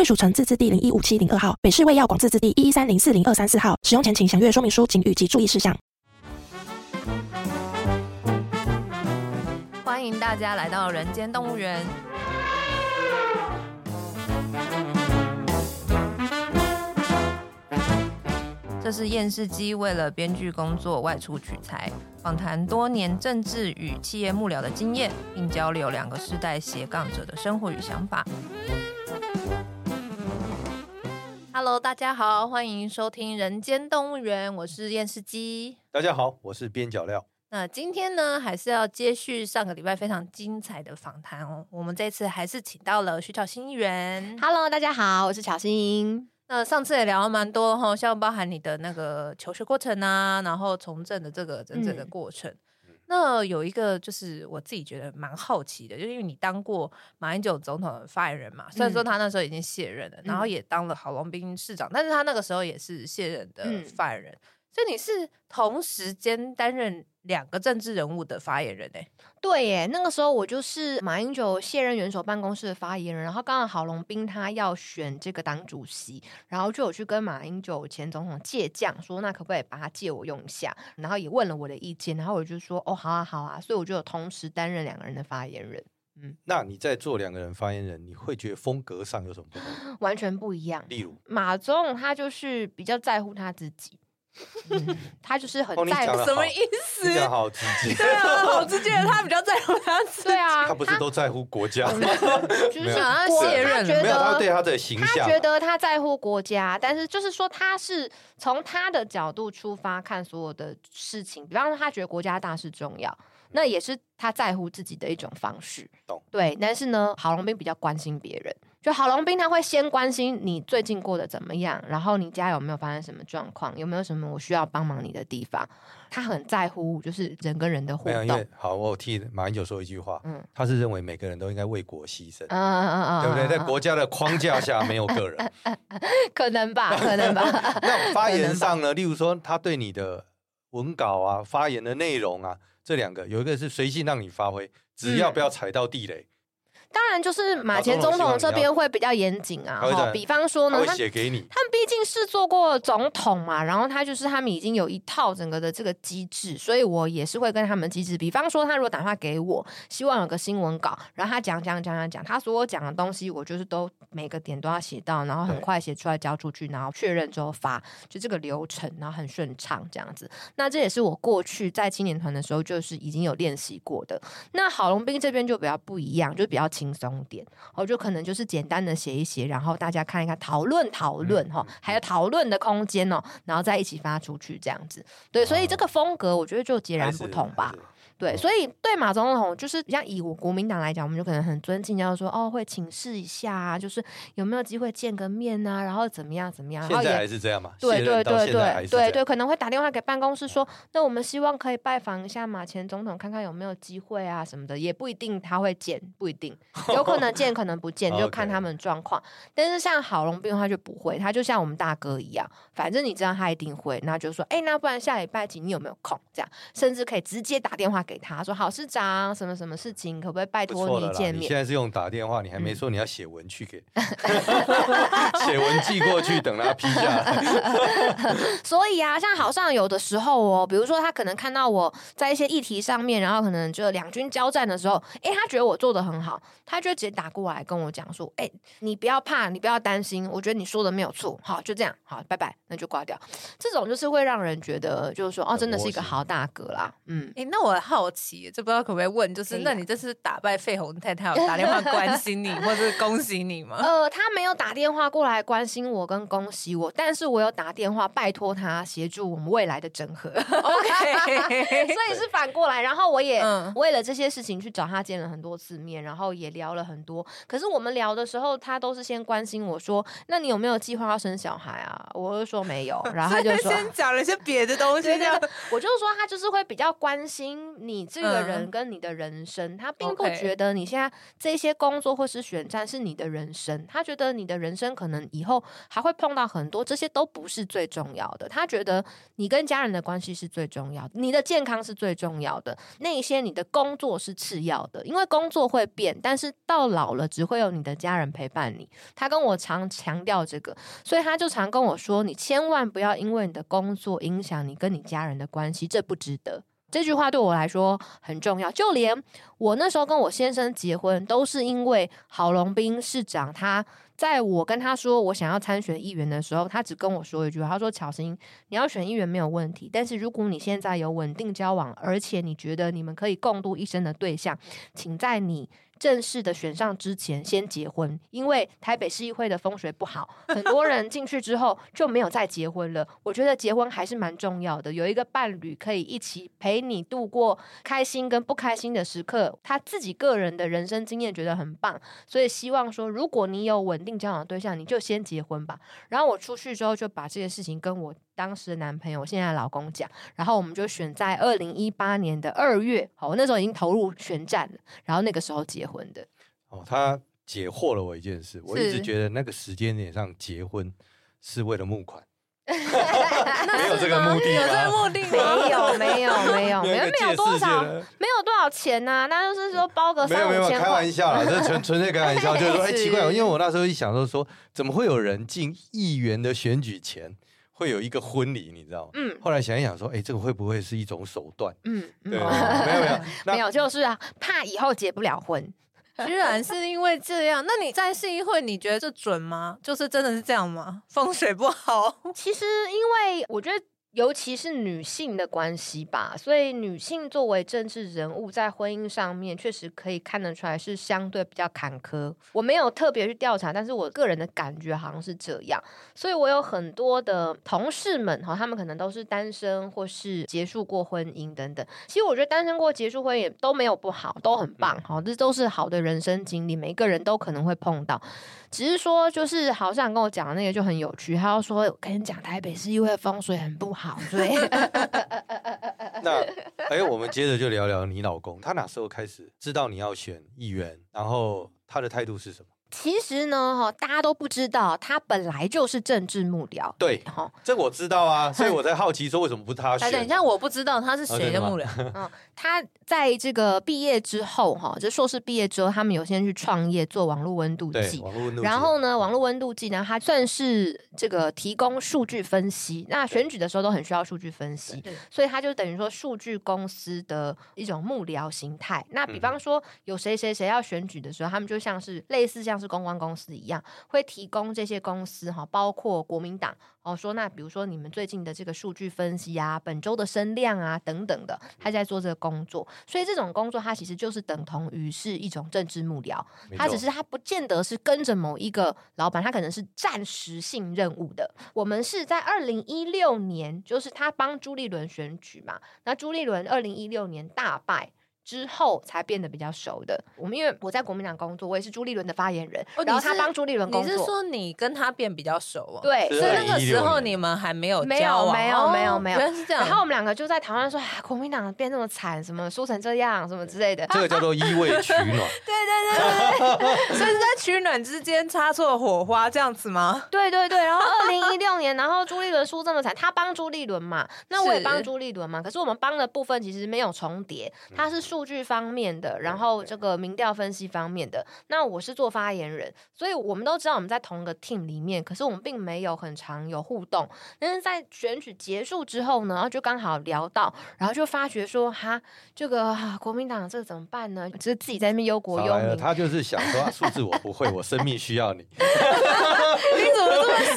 贵属城自治地零一五七零二号，北市卫药广自治地一一三零四零二三四号。使用前请详阅说明书、请及注意事项。欢迎大家来到人间动物园。这是厌世姬为了编剧工作外出取材，访谈多年政治与企业幕僚的经验，并交流两个世代斜杠者的生活与想法。Hello，大家好，欢迎收听《人间动物园》，我是厌世姬。大家好，我是边角料。那今天呢，还是要接续上个礼拜非常精彩的访谈哦。我们这次还是请到了徐巧芯议员。Hello，大家好，我是巧芯。那上次也聊了蛮多哈，像包含你的那个求学过程啊，然后从政的这个整整的过程。嗯、那有一个就是我自己觉得蛮好奇的，就是因为你当过马英九总统的发言人嘛，虽然说他那时候已经卸任了，嗯、然后也当了郝龙斌市长，但是他那个时候也是卸任的发言人。嗯所以你是同时间担任两个政治人物的发言人哎？对耶，那个时候我就是马英九卸任元首办公室的发言人，然后刚好郝龙斌他要选这个党主席，然后就有去跟马英九前总统借将，说那可不可以把他借我用一下，然后也问了我的意见，然后我就说哦好啊好啊，所以我就有同时担任两个人的发言人。嗯，那你在做两个人发言人，你会觉得风格上有什么不同？完全不一样。例如马总他就是比较在乎他自己。嗯、他就是很在乎，什么意思？好直接，对啊，好直接。他比较在乎他自己，对啊，他不是都在乎国家吗，就是想要卸任，没有他对他的形象，他觉得他在乎国家，但是就是说他是从他的角度出发看所有的事情，比方说他觉得国家大事重要，那也是他在乎自己的一种方式。懂对，但是呢，郝龙斌比较关心别人。就郝龙斌他会先关心你最近过得怎么样，然后你家有没有发生什么状况，有没有什么我需要帮忙你的地方。他很在乎就是人跟人的互动。因为好，我有替马英九说一句话，嗯，他是认为每个人都应该为国牺牲，嗯嗯嗯嗯，对不对？在国家的框架下没有个人，可能吧，可能吧。那 发言上呢，例如说他对你的文稿啊、发言的内容啊，这两个有一个是随性让你发挥，只要不要踩到地雷。当然，就是马前总统这边会比较严谨啊。哈，比方说呢，他写给你，他们毕竟是做过总统嘛，然后他就是他们已经有一套整个的这个机制，所以我也是会跟他们机制。比方说，他如果打电话给我，希望有个新闻稿，然后他讲讲讲讲讲，他所有讲的东西，我就是都每个点都要写到，然后很快写出来交出去，然后确认之后发，就这个流程，然后很顺畅这样子。那这也是我过去在青年团的时候就是已经有练习过的。那郝龙斌这边就比较不一样，就比较。轻松点，我就可能就是简单的写一写，然后大家看一看，讨论讨论哈，还有讨论的空间哦，然后再一起发出去这样子。对，所以这个风格我觉得就截然不同吧。对，所以对马总统就是像以我国民党来讲，我们就可能很尊敬，要说哦，会请示一下啊，就是有没有机会见个面啊，然后怎么样怎么样。现在还是这样嘛？对对对对对对，可能会打电话给办公室说，那我们希望可以拜访一下马前总统，看看有没有机会啊什么的，也不一定他会见，不一定，有可能见，可能不见，就看他们状况。但是像郝龙斌他就不会，他就像我们大哥一样，反正你知道他一定会，那就说，哎，那不然下礼拜几你有没有空？这样，甚至可以直接打电话。给他说，好市长，什么什么事情，可不可以拜托你见面？你现在是用打电话，你还没说你要写文去给，写文寄过去，等他批下来。所以啊，像好像有的时候哦，比如说他可能看到我在一些议题上面，然后可能就两军交战的时候，哎，他觉得我做的很好，他就直接打过来跟我讲说，哎，你不要怕，你不要担心，我觉得你说的没有错，好，就这样，好，拜拜，那就挂掉。这种就是会让人觉得，就是说，哦，真的是一个好大哥啦，嗯，哎，那我好。好奇，这不知道可不可以问，就是那你这次打败费鸿泰，他有打电话 关心你，或者恭喜你吗？呃，他没有打电话过来关心我跟恭喜我，但是我有打电话拜托他协助我们未来的整合。OK，所以是反过来，然后我也为了这些事情去找他见了很多次面，然后也聊了很多。可是我们聊的时候，他都是先关心我说：“那你有没有计划要生小孩啊？”我就说没有，然后他就说先讲了一些别的东西。对对对，我就说他就是会比较关心你这个人跟你的人生，嗯、他并不觉得你现在这些工作或是选战是你的人生，他觉得你的人生可能以后还会碰到很多，这些都不是最重要的。他觉得你跟家人的关系是最重要的，你的健康是最重要的，那些你的工作是次要的，因为工作会变，但是到老了只会有你的家人陪伴你。他跟我常强调这个，所以他就常跟我说：“你千万不要因为你的工作影响你跟你家人的关系，这不值得。”这句话对我来说很重要，就连我那时候跟我先生结婚，都是因为郝龙斌市长，他在我跟他说我想要参选议员的时候，他只跟我说一句，他说：“巧芯，你要选议员没有问题，但是如果你现在有稳定交往，而且你觉得你们可以共度一生的对象，请在你。”正式的选上之前先结婚，因为台北市议会的风水不好，很多人进去之后就没有再结婚了。我觉得结婚还是蛮重要的，有一个伴侣可以一起陪你度过开心跟不开心的时刻。他自己个人的人生经验觉得很棒，所以希望说，如果你有稳定交往对象，你就先结婚吧。然后我出去之后就把这件事情跟我当时的男朋友，现在老公讲，然后我们就选在二零一八年的二月，好，我那时候已经投入选战了，然后那个时候结的。哦，他解惑了我一件事，我一直觉得那个时间点上结婚是为了募款，没有这个目的，有这个目的？没有，没有，没有，没有，没有多少，没有多少钱呐，那就是说包个三五千块，没有，没有，开玩笑啦，这纯纯粹开玩笑，就是说，哎，奇怪，因为我那时候一想说，说怎么会有人进议员的选举前？会有一个婚礼，你知道吗？嗯。后来想一想，说，哎，这个会不会是一种手段？嗯，对，没有没有 没有，就是啊，怕以后结不了婚，居然是因为这样。那你在市议会，你觉得这准吗？就是真的是这样吗？风水不好？其实，因为我觉得。尤其是女性的关系吧，所以女性作为政治人物，在婚姻上面确实可以看得出来是相对比较坎坷。我没有特别去调查，但是我个人的感觉好像是这样。所以我有很多的同事们哈，他们可能都是单身或是结束过婚姻等等。其实我觉得单身过、结束婚姻也都没有不好，都很棒哈，这都是好的人生经历，每个人都可能会碰到。只是说，就是好像跟我讲的那个就很有趣。他要说，我跟你讲，台北是因为风水很不好，所以 那哎，我们接着就聊聊你老公，他哪时候开始知道你要选议员，然后他的态度是什么？其实呢，哈，大家都不知道，他本来就是政治幕僚。对，哈，这我知道啊，所以我在好奇说，为什么不他选？等一下，我不知道他是谁的幕僚。嗯，他在这个毕业之后，哈，就硕士毕业之后，他们有先去创业做网络温度计。网络温度计。然后呢，网络温度计呢，它算是这个提供数据分析。那选举的时候都很需要数据分析，所以他就等于说数据公司的一种幕僚形态。那比方说有谁谁谁要选举的时候，他们就像是类似像。是公关公司一样，会提供这些公司哈，包括国民党哦，说那比如说你们最近的这个数据分析啊，本周的声量啊等等的，他在做这个工作，所以这种工作它其实就是等同于是一种政治幕僚，他只是他不见得是跟着某一个老板，他可能是暂时性任务的。我们是在二零一六年，就是他帮朱立伦选举嘛，那朱立伦二零一六年大败。之后才变得比较熟的。我们因为我在国民党工作，我也是朱立伦的发言人，哦、然后他帮朱立伦工作。你是说你跟他变比较熟啊？对，所以那个时候你们还没有交往，没有，没有，没有，没有。原来是这样。然后我们两个就在台湾说，啊，国民党变这么惨，什么输成这样，什么之类的。这个叫做一味取 暖。对对对对，所以是在取暖之间擦出了火花，这样子吗？对对对。然后二零一六年，然后朱立伦输这么惨，他帮朱立伦嘛，那我也帮朱立伦嘛。可是我们帮的部分其实没有重叠，他是数据方面的。然后这个民调分析方面的，那我是做发言人，所以我们都知道我们在同一个 team 里面，可是我们并没有很常有互动。但是在选举结束之后呢，然后就刚好聊到，然后就发觉说，哈，这个、啊、国民党这个怎么办呢？就是自己在那边忧国忧民。他就是想说，数字我不会，我生命需要你。你怎么这么现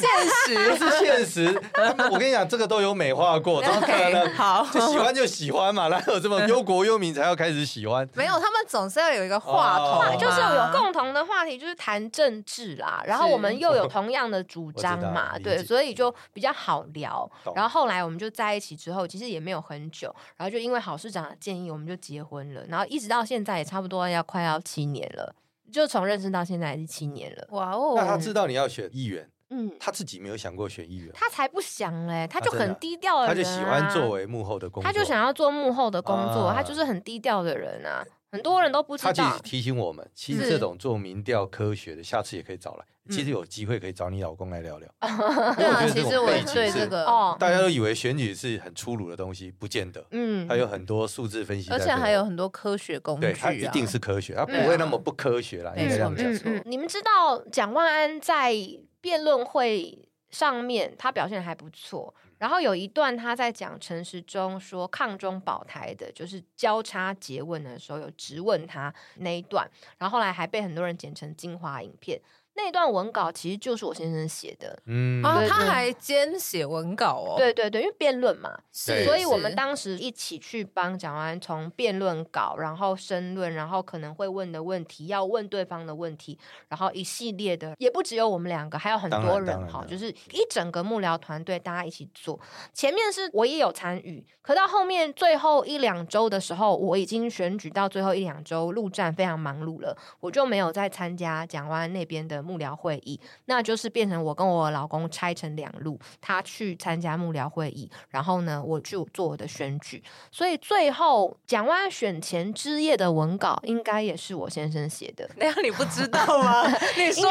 实，不是现实。我跟你讲，这个都有美化过，怎么可能？好，就喜欢就喜欢嘛，哪有这么忧国忧民才要开始喜欢？没有，他们总是要有一个话题，就是有共同的话题，就是谈政治啦。然后我们又有同样的主张嘛，对，所以就比较好聊。然后后来我们就在一起之后，其实也没有很久，然后就因为郝市长的建议，我们就结婚了。然后一直到现在也差不多要快要七年了。就从认识到现在是七年了，哇哦！那他知道你要选议员，嗯，他自己没有想过选议员，他才不想嘞，他就很低调的人，啊，他就喜欢作为幕后的工作，他就想要做幕后的工作，啊，他就是很低调的人啊。很多人都不知道。他其实提醒我们，其实这种做民调科学的，下次也可以找来。其实有机会可以找你老公来聊聊。对啊，其实我对这个哦，大家都以为选举是很粗鲁的东西，不见得。嗯，还有很多数字分析，而且还有很多科学工具。对，它一定是科学，它不会那么不科学啦。应该这样讲。你们知道蒋万安在辩论会上面，他表现还不错。然后有一段他在讲陈时中说抗中保台的，就是交叉诘问的时候有质问他那一段，然后后来还被很多人剪成精华影片。那段文稿其实就是我先生写的，嗯，啊，他还兼写文稿哦，对对对，因为辩论嘛，是，所以我们当时一起去帮蒋万安从辩论稿，然后申论，然后可能会问的问题，要问对方的问题，然后一系列的，也不只有我们两个，还有很多人哈，就是一整个幕僚团队大家一起做。前面是我也有参与，可到后面最后一两周的时候，我已经选举到最后一两周，陆战非常忙碌了，我就没有再参加蒋万安那边的。幕僚会议，那就是变成我跟我老公拆成两路，他去参加幕僚会议，然后呢，我就做我的选举。所以最后蒋万选前之夜的文稿，应该也是我先生写的。那样你不知道 吗？你说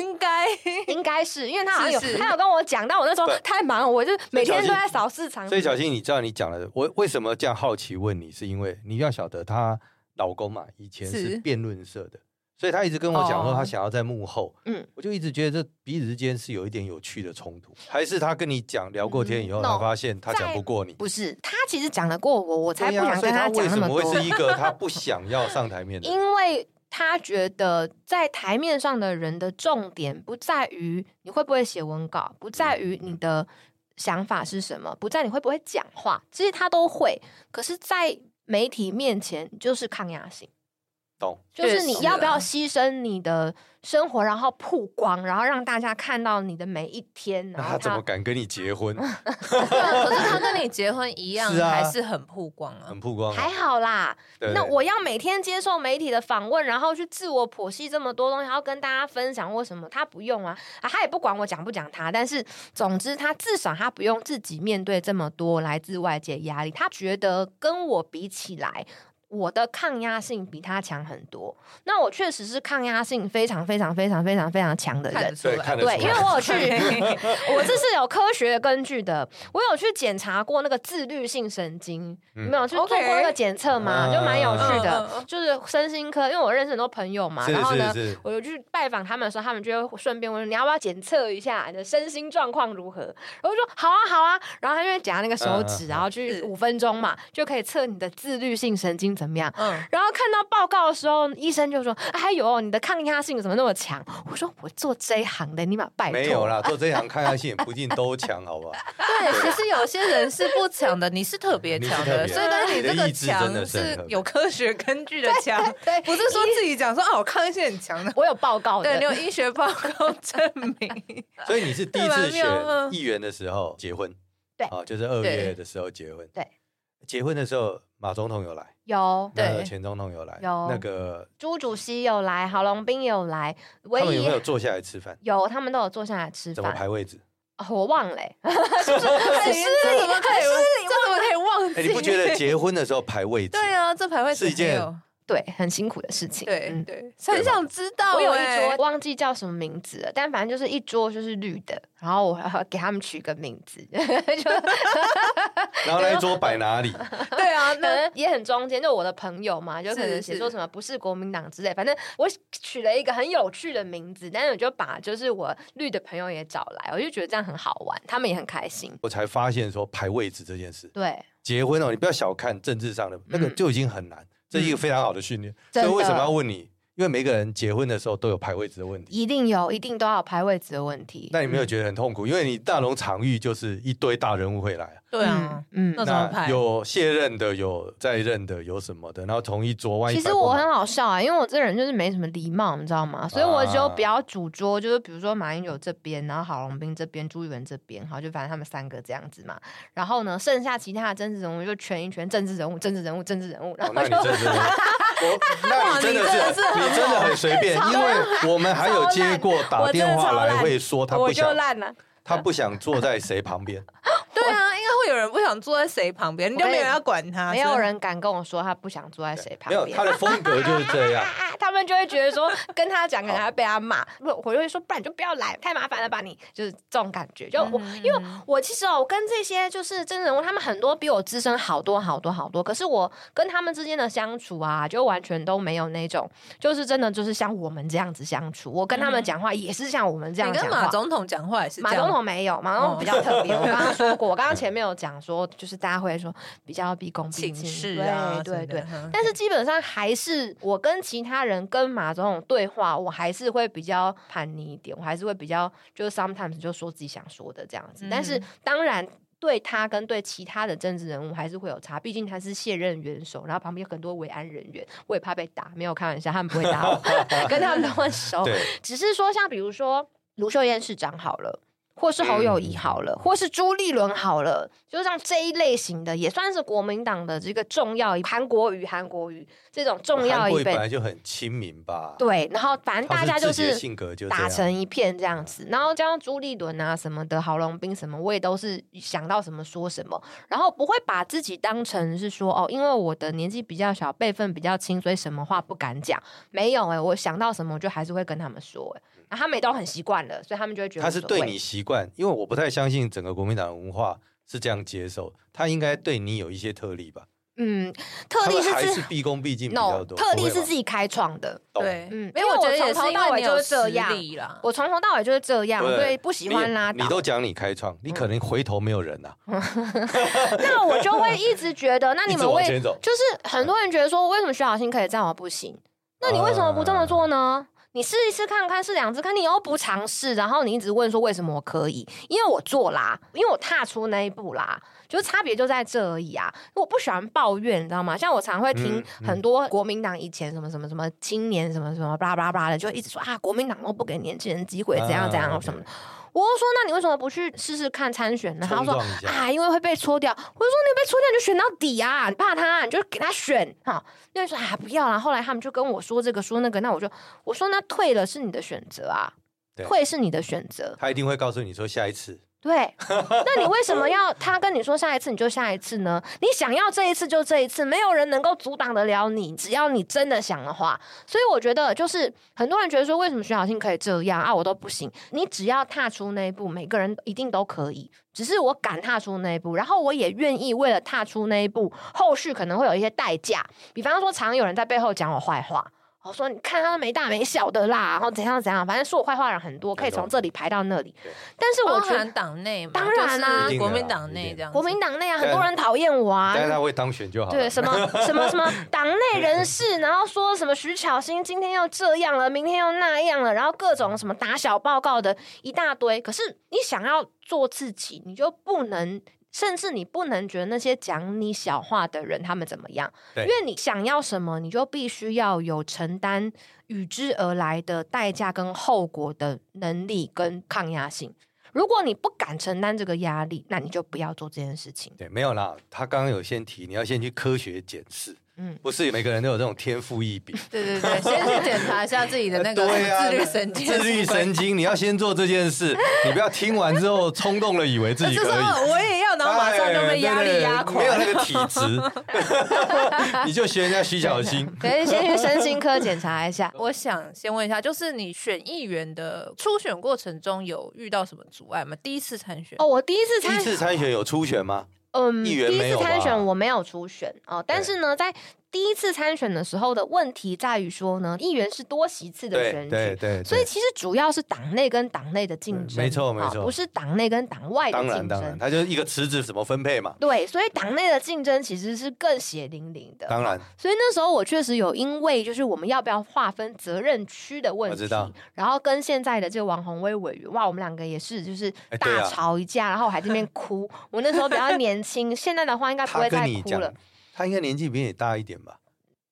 应该应该是因为他好像有他有跟我讲，但我那时候太忙了，我就每天都在扫市场。所以小新，你知道你讲了，我为什么这样好奇问你，是因为你要晓得她老公嘛，以前是辩论社的。所以他一直跟我讲说，他想要在幕后。嗯，我就一直觉得这彼此之间是有一点有趣的冲突，还是他跟你讲聊过天以后，他发现他讲不过你？不是，他其实讲得过我，我才不想跟他讲那么多。为什么会是一个他不想要上台面的？因为他觉得在台面上的人的重点不在于你会不会写文稿，不在于你的想法是什么，不在你会不会讲话，其实他都会。可是，在媒体面前就是抗压性。懂，就是你要不要牺牲你的生活，然后曝光，然后让大家看到你的每一天。那他怎么敢跟你结婚？可是他跟你结婚一样，还是很曝光啊，很曝光。还好啦。那我要每天接受媒体的访问，然后去自我剖析这么多东西，然后跟大家分享为什么他不用啊？啊，他也不管我讲不讲他，但是总之他至少他不用自己面对这么多来自外界压力。他觉得跟我比起来。我的抗压性比他强很多，那我确实是抗压性非常非常非常非常非常强的人，对，对，因为我有去，我这是有科学根据的，我有去检查过那个自律性神经，嗯、没有去做过那个检测吗？Okay. 就蛮有趣的，嗯、就是身心科，因为我认识很多朋友嘛，然后呢，我就去拜访他们的时候，他们就会顺便问你要不要检测一下你的身心状况如何，然后我说好啊好啊，然后他就会夹那个手指，然后去五分钟嘛，就可以测你的自律性神经。怎么样？嗯，然后看到报告的时候，医生就说：“哎呦，你的抗压性怎么那么强？”我说：“我做这一行的，你把拜托。”没有啦，做这一行抗压性也不一定都强，好不好？对，其实有些人是不强的，你是特别强的，所以但是你这个强是有科学根据的强，对，不是说自己讲说啊，我抗压性很强的，我有报告的，对，你有医学报告证明。所以你是第一次选议员的时候结婚，对，啊，就是二月的时候结婚，对，结婚的时候。马总统有来，有，对，前总统有来，有那个朱主席有来，郝龙斌有来，他们有没有坐下来吃饭？有，他们都有坐下来吃饭。怎么排位置？我忘了，是不是很失礼？怎么可以？这怎么可以忘记？你不觉得结婚的时候排位置？对啊，这排位置是一件。对，很辛苦的事情。对，嗯，对，很想知道。我有一桌忘记叫什么名字了，但反正就是一桌就是绿的，然后我要给他们取个名字。然后那一桌摆哪里？对啊，可能也很中间，就我的朋友嘛，就可能写说什么不是国民党之类。反正我取了一个很有趣的名字，但是我就把就是我绿的朋友也找来，我就觉得这样很好玩，他们也很开心。我才发现说排位置这件事，对，结婚哦，你不要小看政治上的那个就已经很难。这是一个非常好的训练，所以为什么要问你因为每个人结婚的时候都有排位置的问题，一定有，一定都要排位置的问题。那你没有觉得很痛苦？因为你大龙场域就是一堆大人物会来。对啊，嗯，那怎么排？有卸任的，有在任的，有什么的，然后同一桌万一。其实我很好笑啊，因为我这人就是没什么礼貌，你知道吗？所以我就比较主桌，就是比如说马英九这边，然后郝龙斌这边，朱一文这边，好，就反正他们三个这样子嘛。然后呢，剩下其他的政治人物就圈一圈，政治人物，政治人物，政治人物。然后就，我，那你真的是，你真的很随便，因为我们还有接过打电话来会说他不想，他不想坐在谁旁边。对啊，应该会有人不想坐在谁旁边，你就没有人要管他，没有人敢跟我说他不想坐在谁旁边。没有，他的风格就是这样，他们就会觉得说跟他讲，可能还被他骂。不，我就会说，不然你就不要来，太麻烦了吧？你就是这种感觉。就我，因为我其实哦，我跟这些就是真人物，他们很多比我资深好多好多好多。可是我跟他们之间的相处啊，就完全都没有那种，就是真的就是像我们这样子相处。我跟他们讲话也是像我们这样讲话。你跟马总统讲话也是？马总统没有，马总统比较特别。我刚刚说过。我刚刚 前面有讲说，就是大家会说比较毕恭毕敬，对对对。但是基本上还是我跟其他人跟马总统对话，我还是会比较叛逆一点，我还是会比较就是 sometimes 就说自己想说的这样子。但是当然对他跟对其他的政治人物还是会有差，毕竟他是卸任元首，然后旁边有很多维安人员，我也怕被打，没有开玩笑，他们不会打我，跟他们都很熟。只是说像比如说卢秀燕市长好了。或是侯友谊好了，嗯、或是朱立伦好了，就像这一类型的，也算是国民党的这个重要。韩国瑜，韩国瑜这种重要一辈，本来就很亲民吧？对，然后反正大家就是性格就打成一片这样子。然后加上朱立伦啊什么的，郝龙斌什么，我也都是想到什么说什么，然后不会把自己当成是说哦，因为我的年纪比较小，辈分比较轻，所以什么话不敢讲。没有哎、欸，我想到什么，我就还是会跟他们说哎、欸。啊、他们也都很习惯了，所以他们就会觉得他是对你习惯，因为我不太相信整个国民党的文化是这样接受，他应该对你有一些特例吧？嗯，特例是还是毕恭毕敬比较多，特例是自己开创的，对，嗯，因为我觉得从头到尾就是这样，我从头到尾就是这样，所以不喜欢拉倒。你都讲你开创，你可能回头没有人呐。那我就会一直觉得，那你们为就是很多人觉得说，为什么徐小新可以这样，我不行？那你为什么不这么做呢？你试一试看看，试两次看，你又不尝试，然后你一直问说为什么我可以？因为我做啦，因为我踏出那一步啦，就是差别就在这而已啊。我不喜欢抱怨，你知道吗？像我常会听很多国民党以前什么什么什么青年什么什么巴拉巴拉巴拉的，就一直说啊，国民党都不给年轻人机会，怎样怎样什么的。我就说，那你为什么不去试试看参选呢？他说啊，因为会被搓掉。我就说你被搓掉你就选到底啊，你怕他，你就给他选哈。那就说啊，不要啦。后来他们就跟我说这个说那个，那我就我说那退了是你的选择啊，退是你的选择。他一定会告诉你说下一次。对，那你为什么要他跟你说下一次你就下一次呢？你想要这一次就这一次，没有人能够阻挡得了你，只要你真的想的话。所以我觉得，就是很多人觉得说，为什么徐小新可以这样啊，我都不行。你只要踏出那一步，每个人一定都可以。只是我敢踏出那一步，然后我也愿意为了踏出那一步，后续可能会有一些代价。比方说，常有人在背后讲我坏话。我说：“你看他没大没小的啦，然后怎样怎样，反正说我坏话人很多，可以从这里排到那里。但是我觉得党内，当然啦，国民党内这样，国民党内啊，很多人讨厌我啊。但是他会当选就好。对，什么什么什么党内人士，然后说什么徐巧芯今天又这样了，明天又那样了，然后各种什么打小报告的一大堆。可是你想要做自己，你就不能。”甚至你不能觉得那些讲你小话的人他们怎么样，对因为你想要什么，你就必须要有承担与之而来的代价跟后果的能力跟抗压性。如果你不敢承担这个压力，那你就不要做这件事情。对，没有啦，他刚刚有先提，你要先去科学检视。嗯，不是每个人都有这种天赋异禀。对 对对，先去检查一下自己的那个 自律神经。自律神经，你要先做这件事，你不要听完之后冲动了，以为自己可以。我也要，然后马上就被压力压垮。没有那个体质，你就学人家徐巧芯。可以先去身心科检查一下。我想先问一下，就是你选议员的初选过程中有遇到什么阻碍吗？第一次参选？哦，我第一次参选。第一次参选有初选吗？嗯，第一次参选我没有初选哦，但是呢，在第一次参选的时候的问题在于说呢，议员是多席次的选举，对对，对，所以其实主要是党内跟党内的竞争，没错没错，不是党内跟党外的竞争。当然当然，它就是一个池子怎么分配嘛。对，所以党内的竞争其实是更血淋淋的。当然，所以那时候我确实有因为就是我们要不要划分责任区的问题，然后跟现在的这个王宏威委员，哇，我们两个也是就是大吵一架，然后我还在那边哭。我那时候比较年轻，现在的话应该不会再哭了。他应该年纪比你大一点吧？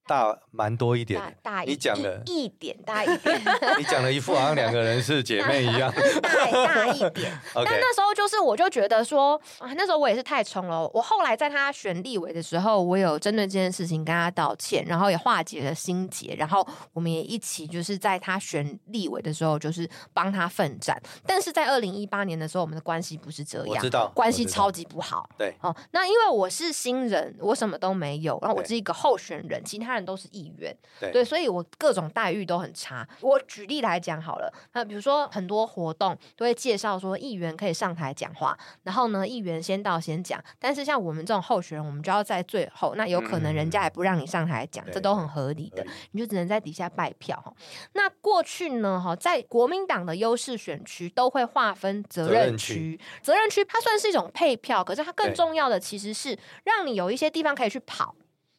大蛮多一点，大一你讲的一点大一点，你讲的一副好像两个人是姐妹一样，大大一点。但那时候就是，我就觉得说，啊，那时候我也是太冲了。我后来在他选立委的时候，我有针对这件事情跟他道歉，然后也化解了心结，然后我们也一起就是在他选立委的时候，就是帮他奋战。但是在二零一八年的时候，我们的关系不是这样，我知道关系超级不好。对，哦，那因为我是新人，我什么都没有，然后我是一个候选人，其他。人都是议员，对，对，所以我各种待遇都很差。我举例来讲好了，那比如说很多活动都会介绍说议员可以上台讲话，然后呢，议员先到先讲。但是像我们这种候选人，我们就要在最后，那有可能人家也不让你上台讲，嗯、这都很合理的，你就只能在底下拜票。那过去呢，哈，在国民党的优势选区都会划分责任区，责任区它算是一种配票，可是它更重要的其实是让你有一些地方可以去跑。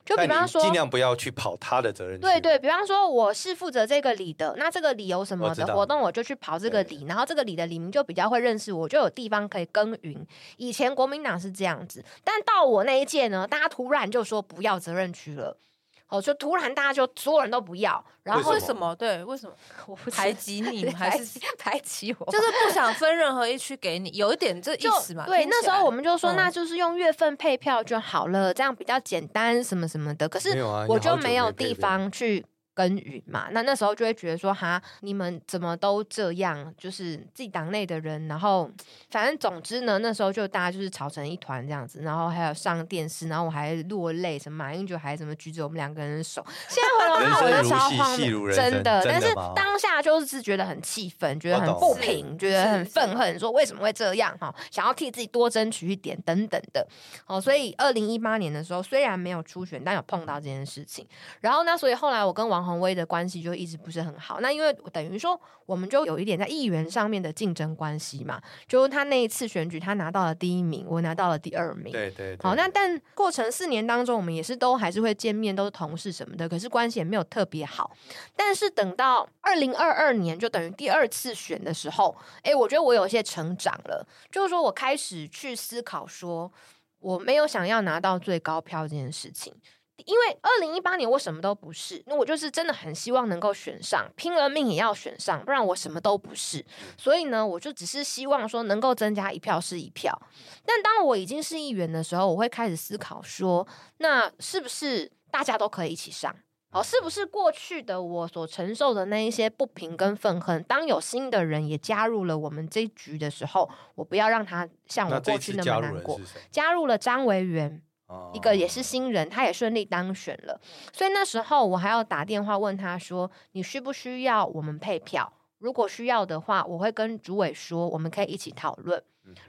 就比方说，尽量不要去跑他的责任。对对，比方说，我是负责这个里的，那这个里有什么的活动，我就去跑这个里，然后这个里的里民就比较会认识我，就有地方可以耕耘。以前国民党是这样子，但到我那一届呢，大家突然就说不要责任区了。哦，就突然大家就所有人都不要，然后为什么？对，为什么？我不排挤你，还是排挤我？就是不想 分任何一区给你，有一点这意思嘛？对，那时候我们就说，那就是用月份配票就好了，这样比较简单，什么什么的。可是我就没有地方去。耕耘嘛，那那时候就会觉得说，哈，你们怎么都这样？就是自己党内的人，然后反正总之呢，那时候就大家就是吵成一团这样子，然后还有上电视，然后我还落泪，什么马英九还什么举着我们两个人的手。现在回头看，我觉得超荒谬，真的。但是当下就是觉得很气愤，觉得很不平，觉得很愤恨，说为什么会这样？哈，想要替自己多争取一点等等的。哦，所以二零一八年的时候，虽然没有初选，但有碰到这件事情。然后呢，所以后来我跟王鸿威的关系就一直不是很好，那因为等于说我们就有一点在议员上面的竞争关系嘛，就他那一次选举他拿到了第一名，我拿到了第二名，对对，对。好，那但过程四年当中，我们也是都还是会见面，都是同事什么的，可是关系也没有特别好。但是等到二零二二年，就等于第二次选的时候，哎、欸，我觉得我有些成长了，就是说我开始去思考说，我没有想要拿到最高票这件事情。因为二零一八年我什么都不是，那我就是真的很希望能够选上，拼了命也要选上，不然我什么都不是。所以呢，我就只是希望说能够增加一票是一票。但当我已经是议员的时候，我会开始思考说，那是不是大家都可以一起上？好，是不是过去的我所承受的那一些不平跟愤恨，当有新的人也加入了我们这一局的时候，我不要让他像我过去那么难过。加入了张维源。一个也是新人，他也顺利当选了，所以那时候我还要打电话问他说：“你需不需要我们配票？如果需要的话，我会跟主委说，我们可以一起讨论。”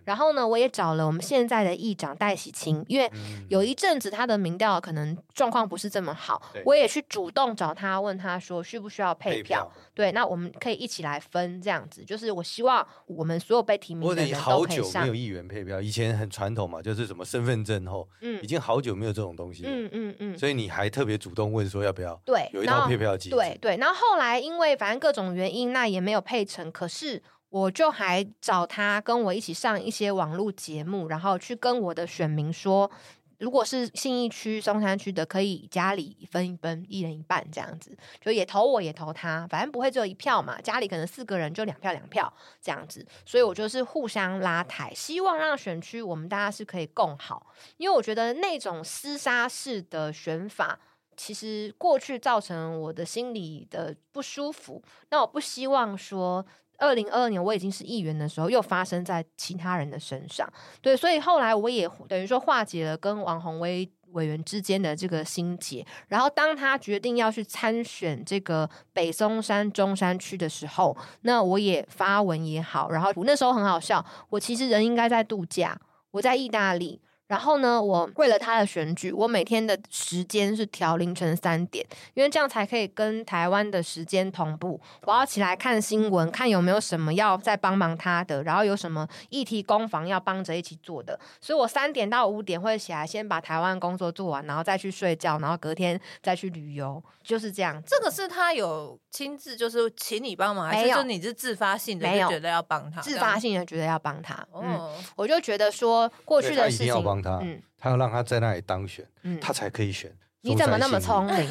然后呢，我也找了我们现在的议长戴喜清，因为有一阵子他的民调可能状况不是这么好，我也去主动找他问他说需不需要配票？配票对，那我们可以一起来分这样子。就是我希望我们所有被提名的人都可以上。好久没有议员配票，以前很传统嘛，就是什么身份证后，嗯，已经好久没有这种东西了，嗯嗯嗯。所以你还特别主动问说要不要？对，有一套配票机制。对对，然后后来因为反正各种原因，那也没有配成，可是。我就还找他跟我一起上一些网络节目，然后去跟我的选民说，如果是信义区、松山区的，可以家里分一分，一人一半这样子，就也投我也投他，反正不会只有一票嘛，家里可能四个人就两票两票这样子，所以我就是互相拉抬，希望让选区我们大家是可以共好，因为我觉得那种厮杀式的选法，其实过去造成我的心里的不舒服，那我不希望说。二零二二年我已经是议员的时候，又发生在其他人的身上，对，所以后来我也等于说化解了跟王宏威委员之间的这个心结。然后当他决定要去参选这个北松山中山区的时候，那我也发文也好，然后我那时候很好笑，我其实人应该在度假，我在意大利，然后呢，我为了他的选举，我每天的时间是调凌晨三点，因为这样才可以跟台湾的时间同步。我要起来看新闻，看有没有什么要再帮忙他的，然后有什么议题攻防要帮着一起做的。所以我三点到五点会起来，先把台湾工作做完，然后再去睡觉，然后隔天再去旅游，就是这样。这个是他有亲自就是请你帮忙，还是说你是自发性的没有觉得要帮他？自发性的觉得要帮他。哦、嗯，我就觉得说过去的事情。他，嗯，他要让他在那里当选，嗯，他才可以选。你怎么那么聪明？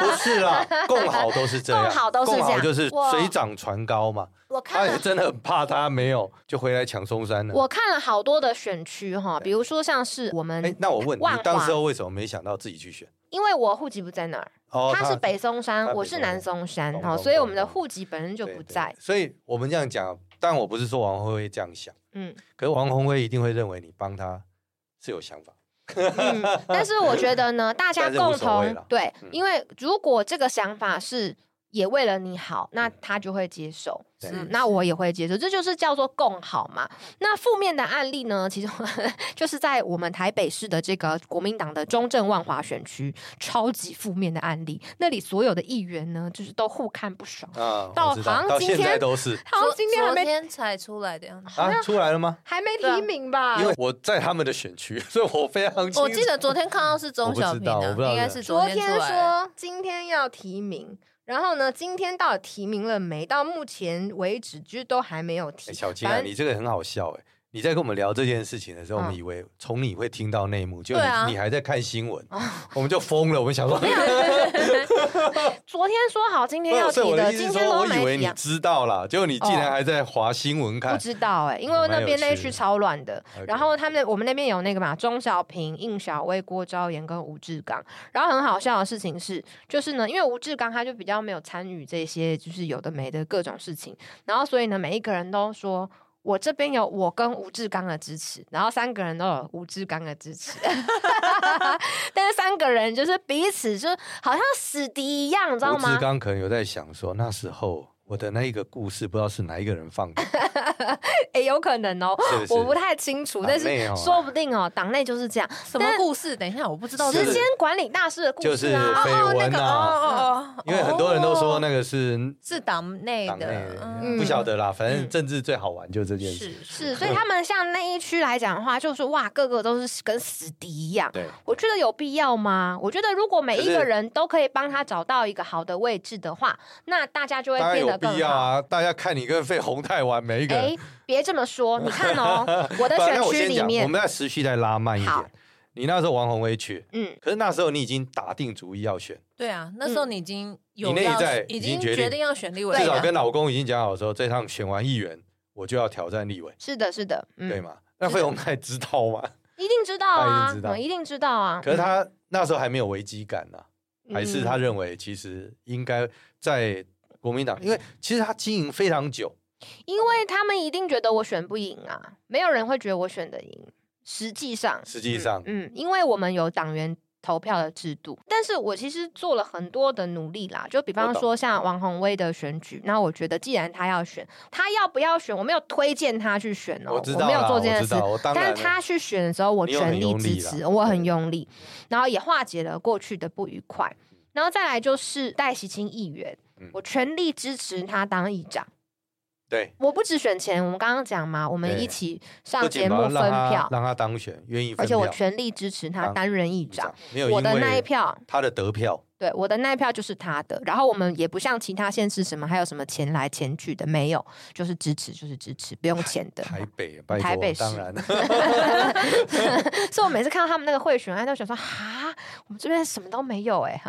不是啦，共好都是这样，共好都是这样，就是水涨船高嘛。我看他也真的很怕他没有，就回来抢松山了。我看了好多的选区哈，比如说像是我们，哎，那我问你，当时候为什么没想到自己去选？因为我户籍不在那儿，哦，他是北松山，我是南松山，哦，所以我们的户籍本身就不在。所以我们这样讲，但我不是说王宏辉这样想，嗯，可是王宏辉一定会认为你帮他是有想法。嗯，但是我觉得呢，大家 共同对，因为如果这个想法是也为了你好，那他就会接受。嗯，那我也会接受，这就是叫做共好嘛。那负面的案例呢？其实 就是在我们台北市的这个国民党的中正万华选区，超级负面的案例。那里所有的议员呢，就是都互看不爽啊。到好像今天都是，好像今天还没天才出来的样子啊，出来了吗？还没提名吧？因为我在他们的选区，所以我非常。我记得昨天看到是钟小平的，应该是昨天说今天要提名。然后呢？今天到底提名了没？到目前为止，就是都还没有提。小金啊，你这个很好笑哎！你在跟我们聊这件事情的时候，我们以为从你会听到内幕，就你你还在看新闻，我们就疯了。我们想说，昨天说好今天要提的，今天都没提。我以为你知道了，结果你竟然还在划新闻看。不知道哎，因为那边那区超乱的。然后他们我们那边有那个嘛，钟小平、应小薇、郭昭言跟吴志刚。然后很好笑的事情是，就是呢，因为吴志刚他就比较没有参与这些，就是有的没的各种事情。然后所以呢，每一个人都说。我这边有我跟吴志刚的支持，然后三个人都有吴志刚的支持 但是三个人就是彼此就好像死敌一样，你知道吗？吴志刚可能有在想说那时候。我的那一个故事，不知道是哪一个人放的，哎，有可能哦，是是我不太清楚，但是说不定哦，党内就是这样。什么故事？等一下，我不知道。时间管理大师的故事啊，就是绯闻啊，因为很多人都说那个是是党内的，不晓得啦，反正政治最好玩就这件事。是，所以他们像那一区来讲的话，就是哇，个个都是跟死敌一样。对，我觉得有必要吗？我觉得如果每一个人都可以帮他找到一个好的位置的话，那大家就会变得。必要啊！大家看你跟费宏泰玩，每一个人。哎，别这么说，你看哦，我的选区里面，我们在时序再拉慢一点。你那时候王宏威去，嗯，可是那时候你已经打定主意要选。对啊，那时候你已经有内在已经决定要选立委，至少跟老公已经讲好说，这趟选完议员，我就要挑战立委。是的，是的，对吗？那费宏泰知道吗？一定知道啊，一定知道啊。可是他那时候还没有危机感呢，还是他认为其实应该在。国民党，因为其实他经营非常久，因为他们一定觉得我选不赢啊，没有人会觉得我选得赢。实际上，实际上，嗯，因为我们有党员投票的制度，但是我其实做了很多的努力啦，就比方说像王宏威的选举，那我觉得既然他要选，他要不要选，我没有推荐他去选哦，我，我没有做这件事，但是他去选的时候，我全力支持，我很用力，然后也化解了过去的不愉快，然后再来就是戴喜清议员。我全力支持他当议长。对，我不只选钱，我们刚刚讲嘛，我们一起上节目分票，让他当选，愿意。而且我全力支持他担任议长，没有我的那一票，他的得票。对，我的那一票就是他的，然后我们也不像其他县市什么还有什么钱来钱去的，没有，就是支持就是支持，不用钱的。台北，台北当然。所以我每次看到他们那个贿选案，都想说哈，我们这边什么都没有哎，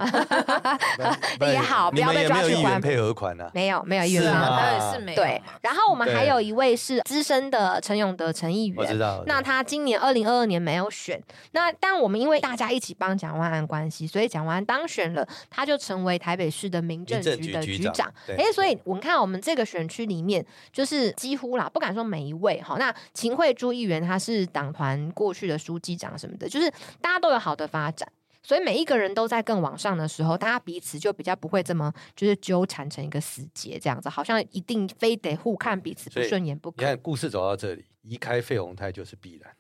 也好，不要被抓去关。配合款呢？没有，没有议员吗？是没有。对，然后我们还有一位是资深的陈永德陈议员，我知道。那他今年二零二二年没有选，那但我们因为大家一起帮蒋万安关系，所以蒋万安当选了。他就成为台北市的民政局的局长，哎，所以我们看我们这个选区里面，就是几乎啦，不敢说每一位哈。那秦惠珠议员他是党团过去的书记长什么的，就是大家都有好的发展，所以每一个人都在更往上的时候，大家彼此就比较不会这么就是纠缠成一个死结这样子，好像一定非得互看彼此不顺眼不可。你看故事走到这里，移开费鸿泰就是必然。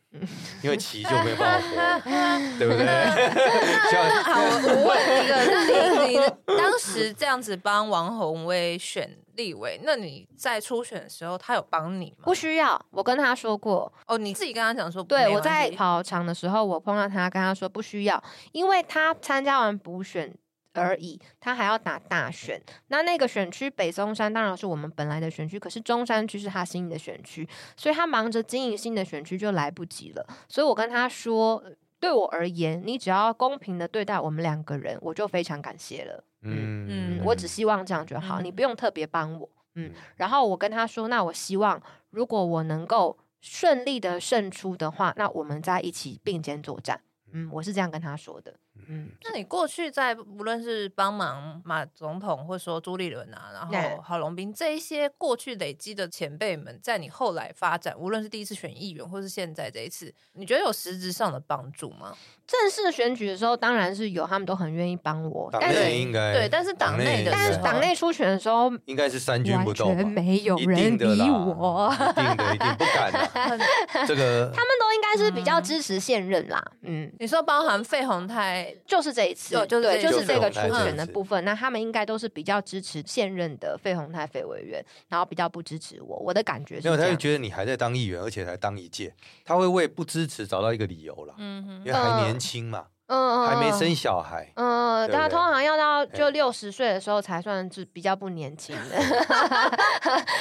因为骑就没有办法活，对不对？好，我问一个，那你你 当时这样子帮王宏威选立委，那你在初选的时候，他有帮你吗？不需要，我跟他说过。哦，你自己跟他讲说，对，我在跑场的时候，我碰到他，跟他说不需要，因为他参加完补选。而已，他还要打大选。那那个选区北松山当然是我们本来的选区，可是中山区是他新的选区，所以他忙着经营新的选区就来不及了。所以我跟他说，对我而言，你只要公平的对待我们两个人，我就非常感谢了。嗯嗯，我只希望这样就好，嗯、你不用特别帮我。嗯，然后我跟他说，那我希望如果我能够顺利的胜出的话，那我们在一起并肩作战。嗯，我是这样跟他说的。嗯，那你过去在无论是帮忙马总统，或者说朱立伦啊，然后郝龙斌这一些过去累积的前辈们，在你后来发展，无论是第一次选议员，或是现在这一次，你觉得有实质上的帮助吗？正式选举的时候，当然是有，他们都很愿意帮我。党内应该对，但是党内的，但是党内初选的时候，应该是三军不动，全没有人理我，一定的，一定不敢。这个他们都应该是比较支持现任啦。嗯，你说包含费鸿泰，就是这一次。对，就是就是这个初选的部分，那他们应该都是比较支持现任的费鸿泰费委员，然后比较不支持我。我的感觉是，没有，他就觉得你还在当议员，而且才当一届，他会为不支持找到一个理由了。嗯哼，因为还年轻嘛。嗯，还没生小孩。嗯，他通常要到就六十岁的时候才算是比较不年轻的。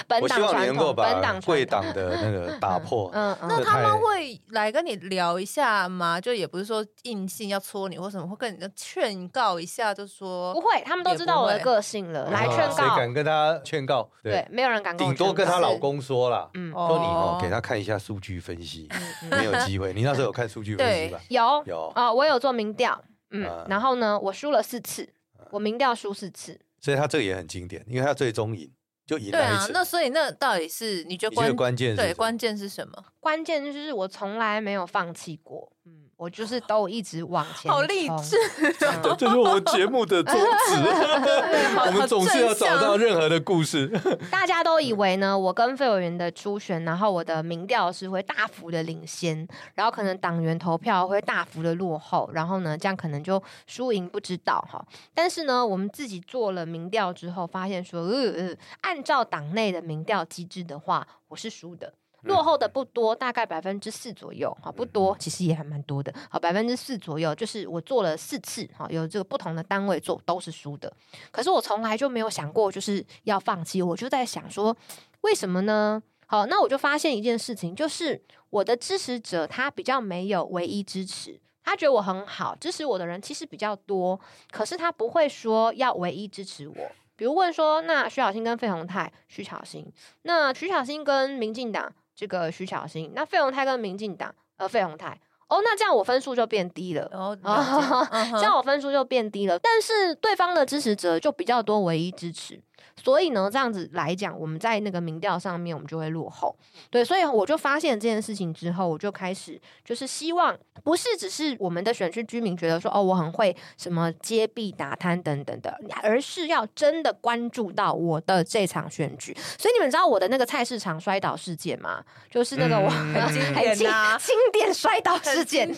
我希望你能够把贵党的那个打破。嗯，那他们会来跟你聊一下吗？就也不是说硬性要戳你或什么，会跟你劝告一下，就说不会，他们都知道我的个性了，来劝告。谁敢跟他劝告？对，没有人敢。顶多跟她老公说了，嗯，说你哦，给他看一下数据分析，没有机会。你那时候有看数据分析吧？有有啊，我有做。民调，嗯，啊、然后呢，我输了四次，啊、我民调输四次，所以他这个也很经典，因为他最终赢就赢了一次。对啊，那所以那到底是你觉得关，关键？对，关键是什么？关键就是我从来没有放弃过，嗯。我就是都一直往前，好励志，这是我们节目的宗旨。我们总是要找到任何的故事。大家都以为呢，我跟费委员的初选，然后我的民调是会大幅的领先，然后可能党员投票会大幅的落后，然后呢，这样可能就输赢不知道哈。但是呢，我们自己做了民调之后，发现说，呃呃，按照党内的民调机制的话，我是输的。落后的不多，大概百分之四左右，哈，不多，其实也还蛮多的，好，百分之四左右，就是我做了四次，哈，有这个不同的单位做都是输的，可是我从来就没有想过就是要放弃，我就在想说，为什么呢？好，那我就发现一件事情，就是我的支持者他比较没有唯一支持，他觉得我很好，支持我的人其实比较多，可是他不会说要唯一支持我，比如问说，那徐小新跟费鸿泰，徐小新，那徐小新跟民进党。这个徐巧芯，那费鸿泰跟民进党，呃，费鸿泰。哦，那这样我分数就变低了。哦，这样我分数就变低了。但是对方的支持者就比较多，唯一支持。所以呢，这样子来讲，我们在那个民调上面，我们就会落后。对，所以我就发现这件事情之后，我就开始就是希望，不是只是我们的选区居民觉得说，哦，我很会什么揭弊打摊等等的，而是要真的关注到我的这场选举。所以你们知道我的那个菜市场摔倒事件吗？就是那个我很经 典啊，经典摔倒事件。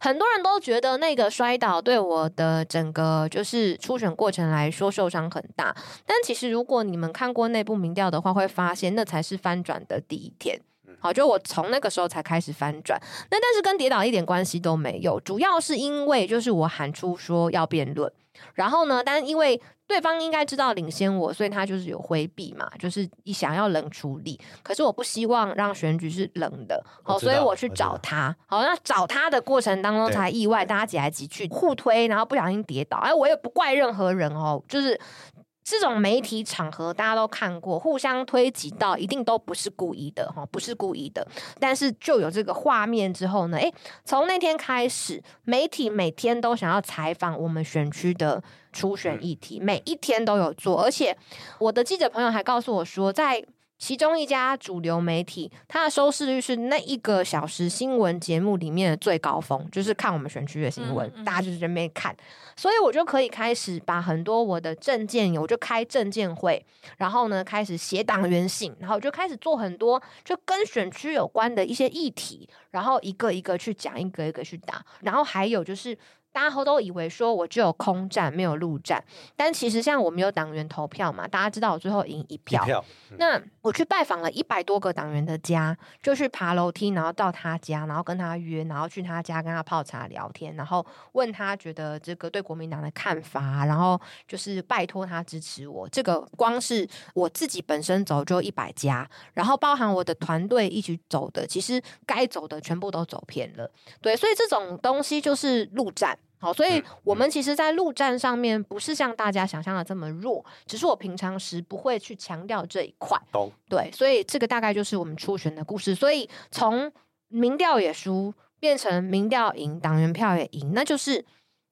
很多人都觉得那个摔倒对我的整个就是初选过程来说受伤很大。但其实，如果你们看过内部民调的话，会发现那才是翻转的第一天。好，就我从那个时候才开始翻转。那但是跟跌倒一点关系都没有，主要是因为就是我喊出说要辩论，然后呢，但因为对方应该知道领先我，所以他就是有回避嘛，就是一想要冷处理。可是我不希望让选举是冷的，好，所以我去找他。好，那找他的过程当中才意外，大家挤来挤去互推，然后不小心跌倒。哎，我也不怪任何人哦，就是。这种媒体场合大家都看过，互相推挤到一定都不是故意的哈，不是故意的。但是就有这个画面之后呢，诶，从那天开始，媒体每天都想要采访我们选区的初选议题，每一天都有做。而且我的记者朋友还告诉我说，在其中一家主流媒体，它的收视率是那一个小时新闻节目里面的最高峰，就是看我们选区的新闻，嗯嗯、大家就是在那边看，所以我就可以开始把很多我的证件，我就开证件会，然后呢开始写党员信，然后就开始做很多就跟选区有关的一些议题，然后一个一个去讲，一个一个去打，然后还有就是。大家都以为说我只有空战没有陆战，但其实像我们有党员投票嘛，大家知道我最后赢一票。一票嗯、那我去拜访了一百多个党员的家，就去爬楼梯，然后到他家，然后跟他约，然后去他家跟他泡茶聊天，然后问他觉得这个对国民党的看法，然后就是拜托他支持我。这个光是我自己本身走就一百家，然后包含我的团队一起走的，其实该走的全部都走偏了。对，所以这种东西就是陆战。好，所以我们其实，在陆战上面不是像大家想象的这么弱，只是我平常时不会去强调这一块。懂。对，所以这个大概就是我们初选的故事。所以从民调也输变成民调赢，党员票也赢，那就是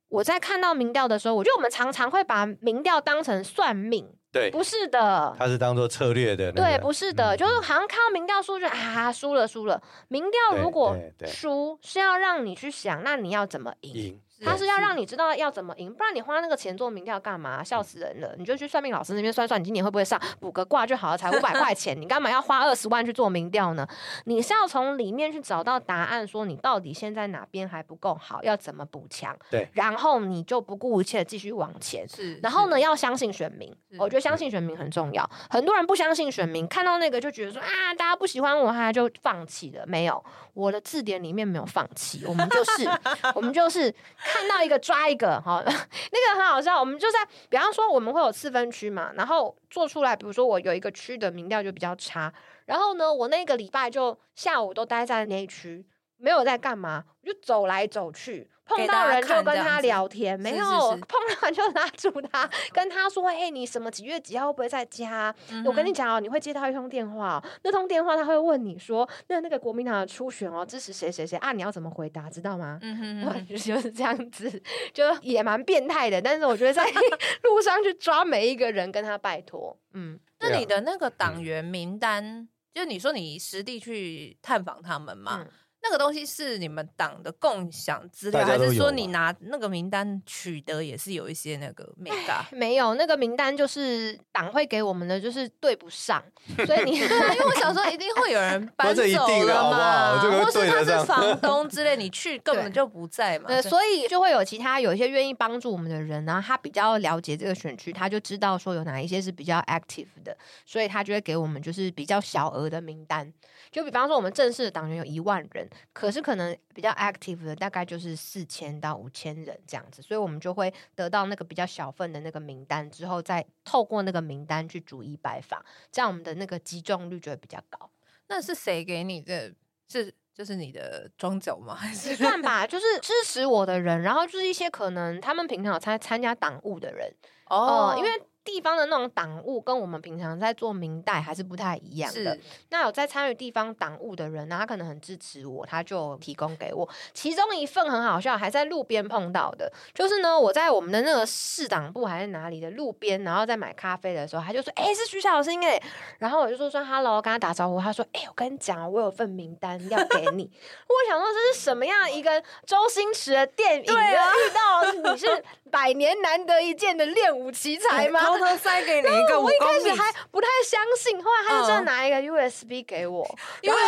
我在看到民调的时候，我觉得我们常常会把民调当成算命。对，不是的，它是当做策略的。对，不是的，就是好像看到民调数据啊，输了输了。民调如果输是要让你去想，那你要怎么赢？他是要让你知道要怎么赢，不然你花那个钱做民调干嘛？笑死人了！你就去算命老师那边算算，你今年会不会上，补个卦就好了，才五百块钱，你干嘛要花二十万去做民调呢？你是要从里面去找到答案，说你到底现在哪边还不够好，要怎么补强？对，然后你就不顾一切继续往前。是，然后呢，要相信选民，我觉得相信选民很重要。很多人不相信选民，看到那个就觉得说啊，大家不喜欢我，他就放弃了。没有，我的字典里面没有放弃，我们就是 我们就是。看到一个抓一个，哈，那个很好笑。我们就在，比方说我们会有四分区嘛，然后做出来，比如说我有一个区的民调就比较差，然后呢，我那个礼拜就下午都待在那一区，没有在干嘛，我就走来走去。碰到人就跟他聊天，没有碰到人就拉住他，跟他说：“哎，你什么几月几号会不会在家？”我跟你讲哦，你会接到一通电话，那通电话他会问你说：“那那个国民党的初选哦，支持谁谁谁啊？你要怎么回答？知道吗？”嗯哼，就是这样子，就也蛮变态的。但是我觉得在 路上去抓每一个人，跟他拜托。嗯，那你的那个党员名单，就你说你实地去探访他们吗？那个东西是你们党的共享资料，还是说你拿那个名单取得也是有一些那个没没有，那个名单就是党会给我们的，就是对不上，所以你对啊，因为我想说一定会有人 搬走了嘛，或是他是房 东之类，你去根本就不在嘛，对，所以就会有其他有一些愿意帮助我们的人，然后他比较了解这个选区，他就知道说有哪一些是比较 active 的，所以他就会给我们就是比较小额的名单，就比方说我们正式的党员有一万人。可是可能比较 active 的大概就是四千到五千人这样子，所以我们就会得到那个比较小份的那个名单，之后再透过那个名单去逐一拜访，这样我们的那个击中率就会比较高。那是谁给你的？是就是你的庄脚吗？还是算吧，就是支持我的人，然后就是一些可能他们平常有参参加党务的人哦、呃，因为。地方的那种党务跟我们平常在做明代还是不太一样的。那有在参与地方党务的人呢，他可能很支持我，他就提供给我。其中一份很好笑，还在路边碰到的，就是呢，我在我们的那个市党部还是哪里的路边，然后在买咖啡的时候，他就说：“哎、欸，是徐小新哎。”然后我就说：“说 hello，跟他打招呼。”他说：“哎、欸，我跟你讲，我有份名单要给你。”我想说这是什么样一个周星驰的电影？对啊，遇到你是百年难得一见的练武奇才吗？偷偷塞给你一个，我一开始还不太相信，后来他就真的拿一个 USB 给我，因为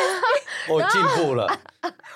我进步了。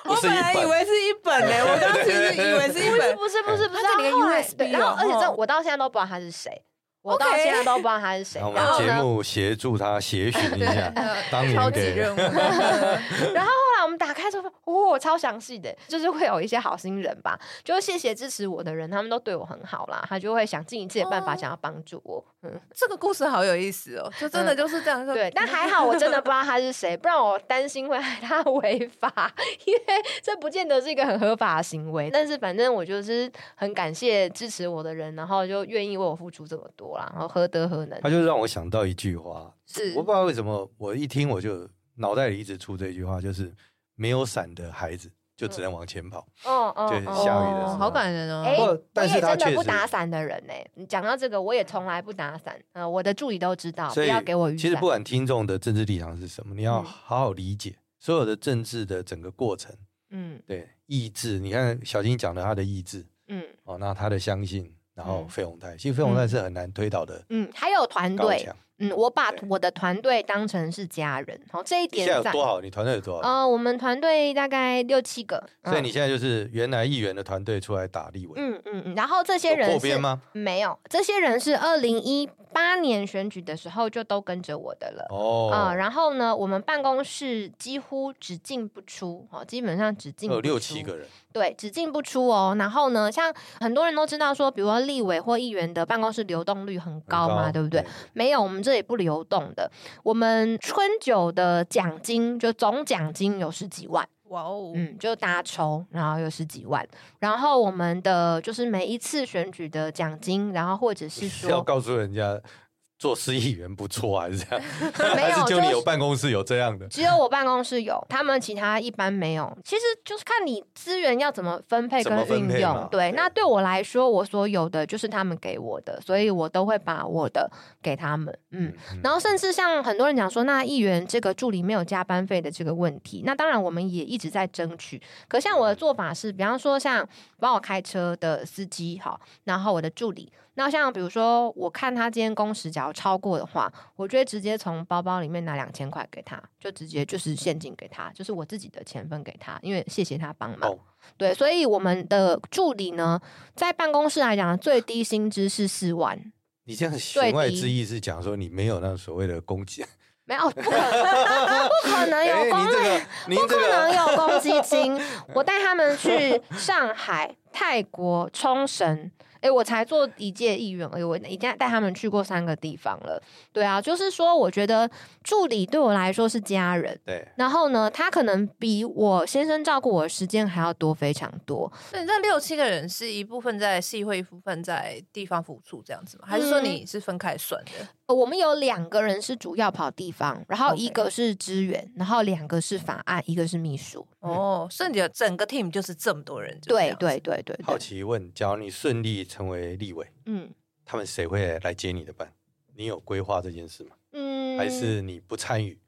我本来以为是一本呢，我当时以为是一本，不是不是不是，他给你个 USB，然后而且这我到现在都不知道他是谁，我到现在都不知道他是谁。我们节目协助他协寻一下，当年给任务。然后后来我们打开之后，哦，超详细的，就是会有一些好心人吧，就谢谢支持我的人，他们都对我很好啦，他就会想尽一切办法想要帮助我。嗯，这个故事好有意思哦，就真的就是这样。对，但还好我真的不知道他是谁，不然我担心会害他违法，因为这不见得是一个很合法的行为。但是反正我就是很感谢支持我的人，然后就愿意为我付出这么多啦，然后何德何能？他就让我想到一句话，是我不知道为什么，我一听我就脑袋里一直出这句话，就是没有伞的孩子。就只能往前跑。哦哦，对下雨的时候，好感人哦。哎，但是他真的不打伞的人呢。你讲到这个，我也从来不打伞。呃，我的助理都知道，不要给我雨。其实不管听众的政治立场是什么，你要好好理解所有的政治的整个过程。嗯，对，意志，你看小金讲的他的意志，嗯，哦，那他的相信，然后费鸿泰，其实费鸿泰是很难推倒的。嗯，还有团队。嗯，我把我的团队当成是家人，好，这一点。现在有多少？你团队有多少？呃，我们团队大概六七个。所以你现在就是原来议员的团队出来打立委。嗯嗯嗯。然后这些人是扩编吗？没有，这些人是二零一八年选举的时候就都跟着我的了。哦。啊，然后呢，我们办公室几乎只进不出，哦，基本上只进不出。有六七个人。对，只进不出哦。然后呢，像很多人都知道说，比如说立委或议员的办公室流动率很高嘛，高对不对？对没有，我们这里不流动的。我们春酒的奖金就总奖金有十几万，哇哦，嗯，就大家抽，然后有十几万。然后我们的就是每一次选举的奖金，然后或者是说要告诉人家。做司议员不错还是这样？没有，还是就你有办公室有这样的？只有我办公室有，他们其他一般没有。其实就是看你资源要怎么分配跟运用。对，对，那对我来说，我所有的就是他们给我的，所以我都会把我的给他们。嗯，嗯，然后甚至像很多人讲说，那议员这个助理没有加班费的这个问题，那当然我们也一直在争取。可像我的做法是，比方说像帮我开车的司机，好，然后我的助理。那像比如说，我看他今天工时假如超过的话，我就会直接从包包里面拿两千块给他，就直接就是现金给他，就是我自己的钱分给他，因为谢谢他帮忙。哦、对，所以我们的助理呢，在办公室来讲，最低薪资是四万。你这样弦外之意是讲说你没有那所谓的公积？没有，不可能，不可能有公不可能有公积金。我带他们去上海、泰国、冲绳。哎，我才做一届议员而已，我已经带他们去过三个地方了。对啊，就是说，我觉得助理对我来说是家人。对，然后呢，他可能比我先生照顾我的时间还要多，非常多。所以这六七个人是一部分在市议会，一部分在地方服务处这样子吗？还是说你是分开算的？嗯，我们有两个人是主要跑地方，然后一个是支援，然后两个是法案，一个是秘书。哦，所以你的整个 team 就是这么多人。对对对对。好奇问，假如你顺利成为立委，嗯，他们谁会来接你的班？你有规划这件事吗？嗯，还是你不参与？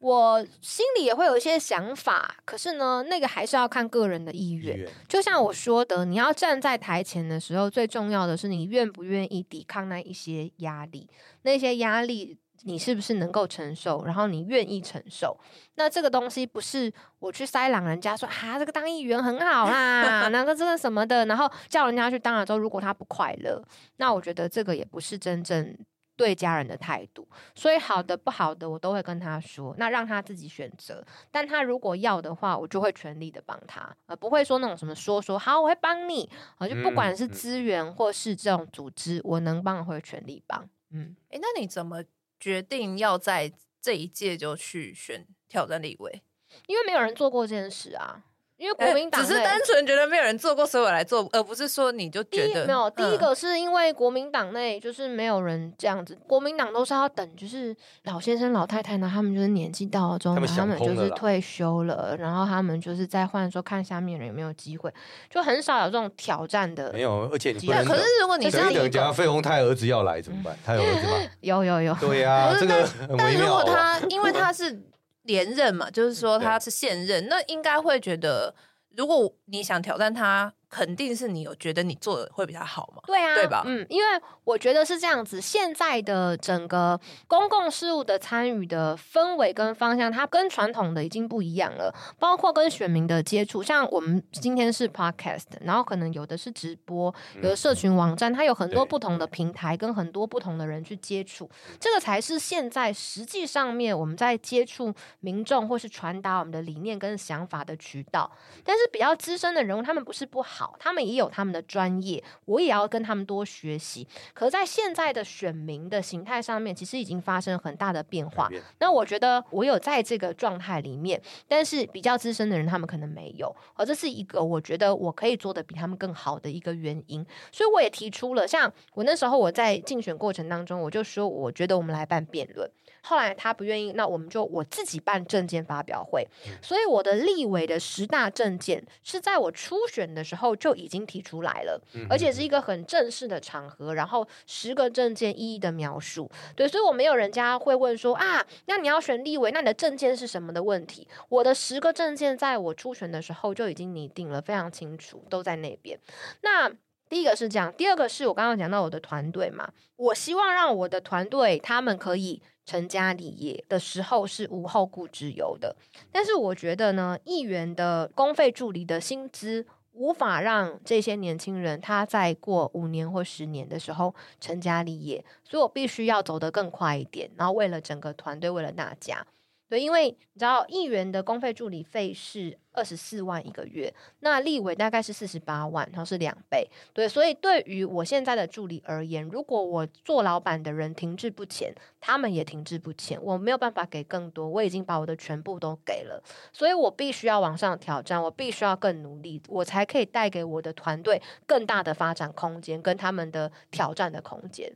我心里也会有一些想法，可是呢，那个还是要看个人的意愿。就像我说的，你要站在台前的时候，最重要的是你愿不愿意抵抗那一些压力，那些压力。你是不是能够承受？然后你愿意承受？那这个东西不是我去塞朗人家说啊，这个当议员很好啦，那个这个什么的，然后叫人家去当了之后，如果他不快乐，那我觉得这个也不是真正对家人的态度。所以好的不好的，我都会跟他说，那让他自己选择。但他如果要的话，我就会全力的帮他，而不会说那种什么说说好，我会帮你啊，就不管是资源或是这种组织，我能帮会全力帮。嗯，诶，那你怎么？决定要在这一届就去选挑战立委，因为没有人做过这件事啊。因为国民党只是单纯觉得没有人做过，所以我来做，而不是说你就觉得没有。第一个是因为国民党内就是没有人这样子，国民党都是要等，就是老先生老太太呢，他们就是年纪到了之后，他们就是退休了，然后他们就是再换说看下面人有没有机会，就很少有这种挑战的。没有，而且你不能。可是如果你是等讲费鸿泰儿子要来怎么办？他有儿子吗？有有有。对呀，这个但如果他因为他是。连任嘛，就是说他是现任，那应该会觉得，如果你想挑战他。肯定是你有觉得你做的会比较好嘛？对啊，对吧？嗯，因为我觉得是这样子，现在的整个公共事务的参与的氛围跟方向，它跟传统的已经不一样了。包括跟选民的接触，像我们今天是 podcast，然后可能有的是直播，有的社群网站，它有很多不同的平台，跟很多不同的人去接触，这个才是现在实际上面我们在接触民众或是传达我们的理念跟想法的渠道。但是比较资深的人物，他们不是不好。他们也有他们的专业，我也要跟他们多学习。可在现在的选民的形态上面，其实已经发生很大的变化。那我觉得我有在这个状态里面，但是比较资深的人，他们可能没有。而这是一个我觉得我可以做的比他们更好的一个原因。所以我也提出了，像我那时候我在竞选过程当中，我就说，我觉得我们来办辩论。后来他不愿意，那我们就我自己办证件发表会。所以我的立委的十大证件是在我初选的时候就已经提出来了，而且是一个很正式的场合，然后十个证件一一的描述。对，所以我没有人家会问说啊，那你要选立委，那你的证件是什么的问题？我的十个证件在我初选的时候就已经拟定了，非常清楚，都在那边。那第一个是这样，第二个是我刚刚讲到我的团队嘛，我希望让我的团队他们可以成家立业的时候是无后顾之忧的。但是我觉得呢，议员的公费助理的薪资无法让这些年轻人他在过五年或十年的时候成家立业，所以我必须要走得更快一点，然后为了整个团队，为了大家。对，因为你知道，议员的公费助理费是二十四万一个月，那立委大概是四十八万，然后是两倍。对，所以对于我现在的助理而言，如果我做老板的人停滞不前，他们也停滞不前，我没有办法给更多，我已经把我的全部都给了，所以我必须要往上挑战，我必须要更努力，我才可以带给我的团队更大的发展空间，跟他们的挑战的空间。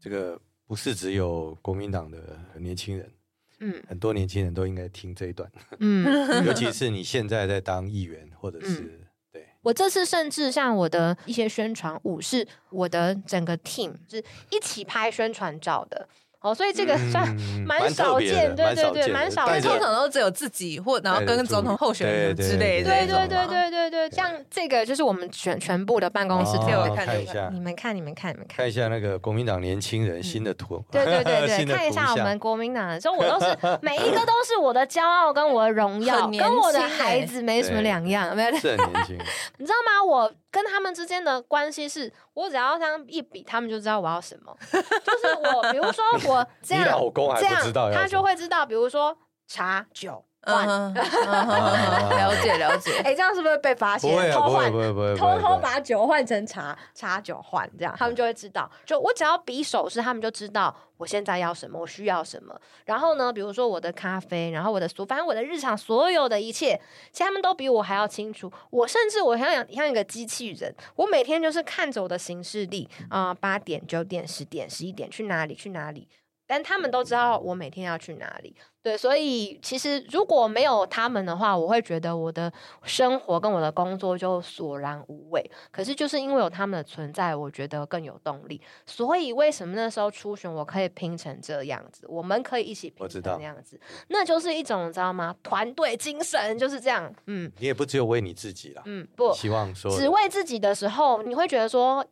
这个不是只有国民党的年轻人。嗯，很多年轻人都应该听这一段。嗯，尤其是你现在在当议员，或者是、嗯、对。我这次甚至像我的一些宣传舞，是我的整个 team 是一起拍宣传照的。哦，所以这个算蛮少见，对对对，蛮少见。通常都只有自己或然后跟总统候选人之类的。对对对对对对，像这个就是我们全全部的办公室，给我看一下。你们看，你们看，你们看。看一下那个国民党年轻人新的图。对对对对，看一下我们国民党的，所以我都是每一个都是我的骄傲跟我的荣耀，跟我的孩子没什么两样，没有。是很年轻。你知道吗？我。跟他们之间的关系是，我只要这样一比，他们就知道我要什么。就是我，比如说我这样，老公还不知道，他就会知道。比如说茶酒。换，了解了解。哎，这样是不是被发现？偷换，偷偷把酒换成茶，茶酒换，这样他们就会知道。就我只要比手势，他们就知道我现在要什么，我需要什么。然后呢，比如说我的咖啡，然后我的所，反正我的日常所有的一切，其实他们都比我还要清楚。我甚至我像像一个机器人，我每天就是看着我的行事历啊，八点、九点、十点、十一点去哪里去哪里。但他们都知道我每天要去哪里，对，所以其实如果没有他们的话，我会觉得我的生活跟我的工作就索然无味。可是就是因为有他们的存在，我觉得更有动力。所以为什么那时候初选我可以拼成这样子？我们可以一起拼成这样子，那就是一种你知道吗？团队精神就是这样。嗯，你也不只有为你自己啦，嗯，不，希望说只为自己的时候，你会觉得说。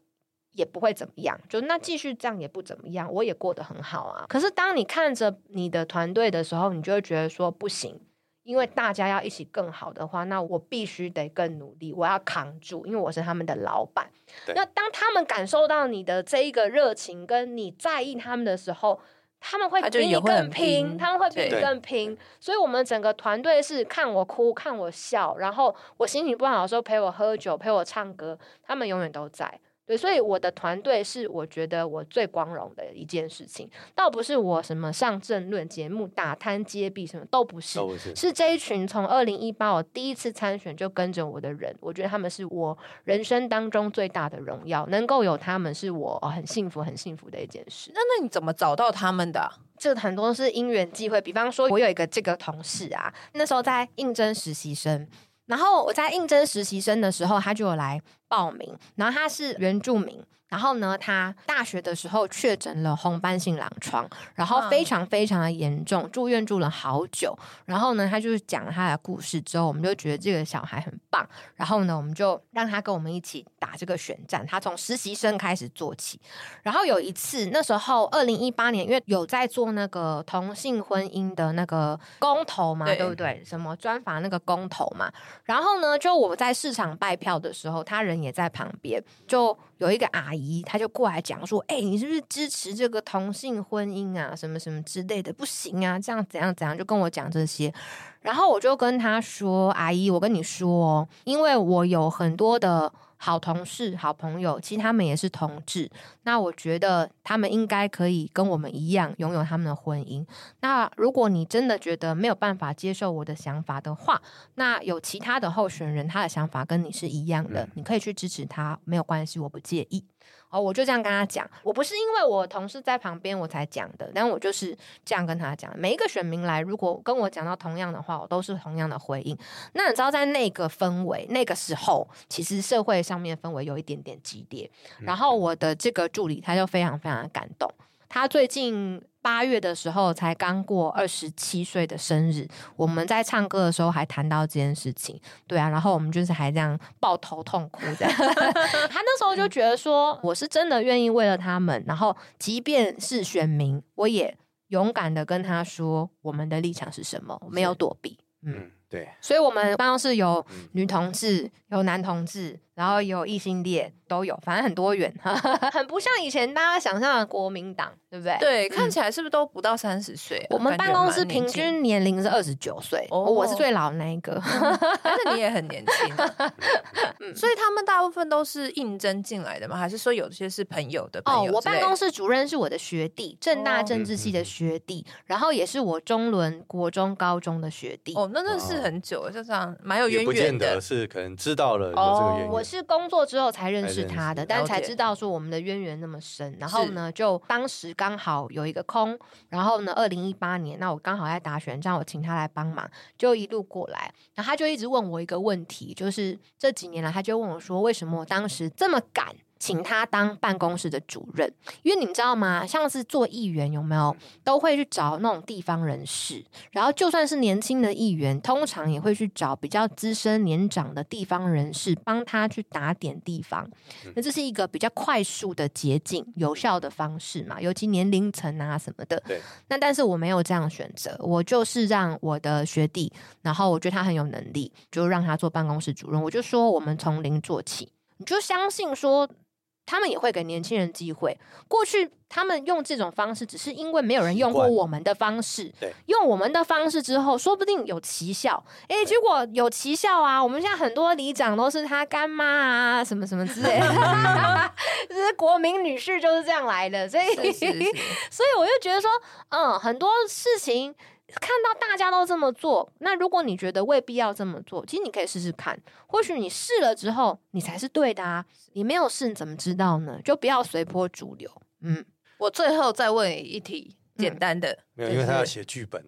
也不会怎么样，就那继续这样也不怎么样，我也过得很好啊。可是当你看着你的团队的时候，你就会觉得说不行，因为大家要一起更好的话，那我必须得更努力，我要扛住，因为我是他们的老板。那当他们感受到你的这一个热情，跟你在意他们的时候，他们会比你更拼，他，拼他们会比你更拼。所以，我们整个团队是看我哭，看我笑，然后我心情不好的时候陪我喝酒，陪我唱歌，他们永远都在。对，所以我的团队是我觉得我最光荣的一件事情，倒不是我什么上政论节目打摊接币什么都不是，不是，是这一群从二零一八我第一次参选就跟着我的人，我觉得他们是我人生当中最大的荣耀，能够有他们是我很幸福很幸福的一件事。那那你怎么找到他们的？这很多是因缘际会，比方说我有一个这个同事啊，那时候在应征实习生。然后我在应征实习生的时候，他就有来报名。然后他是原住民。然后呢，他大学的时候确诊了红斑性狼疮，然后非常非常的严重，住院住了好久。然后呢，他就是讲了他的故事之后，我们就觉得这个小孩很棒。然后呢，我们就让他跟我们一起打这个选战。他从实习生开始做起。然后有一次，那时候二零一八年，因为有在做那个同性婚姻的那个公投嘛，对，对不对？什么专访那个公投嘛。然后呢，就我在市场拜票的时候，他人也在旁边，就。有一个阿姨，她就过来讲说：“哎、你是不是支持这个同性婚姻啊？什么什么之类的，不行啊，这样怎样怎样，就跟我讲这些。”然后我就跟她说：“阿姨，我跟你说，因为我有很多的。”好同事、好朋友，其实他们也是同志。那我觉得他们应该可以跟我们一样拥有他们的婚姻。那如果你真的觉得没有办法接受我的想法的话，那有其他的候选人，他的想法跟你是一样的，嗯、你可以去支持他，没有关系，我不介意。哦，我就这样跟他讲，我不是因为我同事在旁边我才讲的，但我就是这样跟他讲。每一个选民来，如果跟我讲到同样的话，我都是同样的回应。那你知道，在那个氛围、那个时候，其实社会上面氛围有一点点激烈。然后我的这个助理他就非常非常的感动，他最近。八月的时候才刚过二十七岁的生日，我们在唱歌的时候还谈到这件事情，对啊，然后我们就是还这样抱头痛哭这样。他那时候就觉得说，我是真的愿意为了他们，然后即便是选民，我也勇敢的跟他说我们的立场是什么，没有躲避，嗯，对。所以我们办公室有女同志，有男同志。然后有异性恋都有，反正很多元，很不像以前大家想象的国民党，对不对？对，嗯、看起来是不是都不到三十岁？我们办公室平均年龄是二十九岁，哦，我是最老的那一个，但是你也很年轻，啊嗯。所以他们大部分都是应征进来的吗？还是说有些是朋友的朋友？哦，我办公室主任是我的学弟，正大政治系的学弟，哦，然后也是我中伦国中高中的学弟。哦，那那是很久，就这样蛮有渊源的。不见得是可能知道了有这个渊源。哦是工作之后才认识他的，但才知道说我们的渊源那么深。然后呢，就当时刚好有一个空，然后呢，二零一八年，那我刚好在打选战，我请他来帮忙，就一路过来。然后他就一直问我一个问题，就是这几年来，他就问我说，为什么我当时这么赶？请他当办公室的主任，因为你们知道吗？像是做议员有没有都会去找那种地方人士，然后就算是年轻的议员，通常也会去找比较资深年长的地方人士帮他去打点地方。那这是一个比较快速的捷径、有效的方式嘛？尤其年龄层啊什么的。对。那但是我没有这样选择，我就是让我的学弟，然后我觉得他很有能力，就让他做办公室主任。我就说我们从零做起，你就相信说。他们也会给年轻人机会。过去他们用这种方式，只是因为没有人用过我们的方式。对，用我们的方式之后，说不定有奇效。哎，结果有奇效啊！我们现在很多里长都是他干妈啊，什么什么之类的，就是国民女婿就是这样来的。所以，是是是 所以我就觉得说，嗯，很多事情。看到大家都这么做，那如果你觉得未必要这么做，其实你可以试试看。或许你试了之后，你才是对的啊！你没有试，你怎么知道呢？就不要随波逐流。嗯，我最后再问一题，简单的。嗯没有，因为他要写剧本。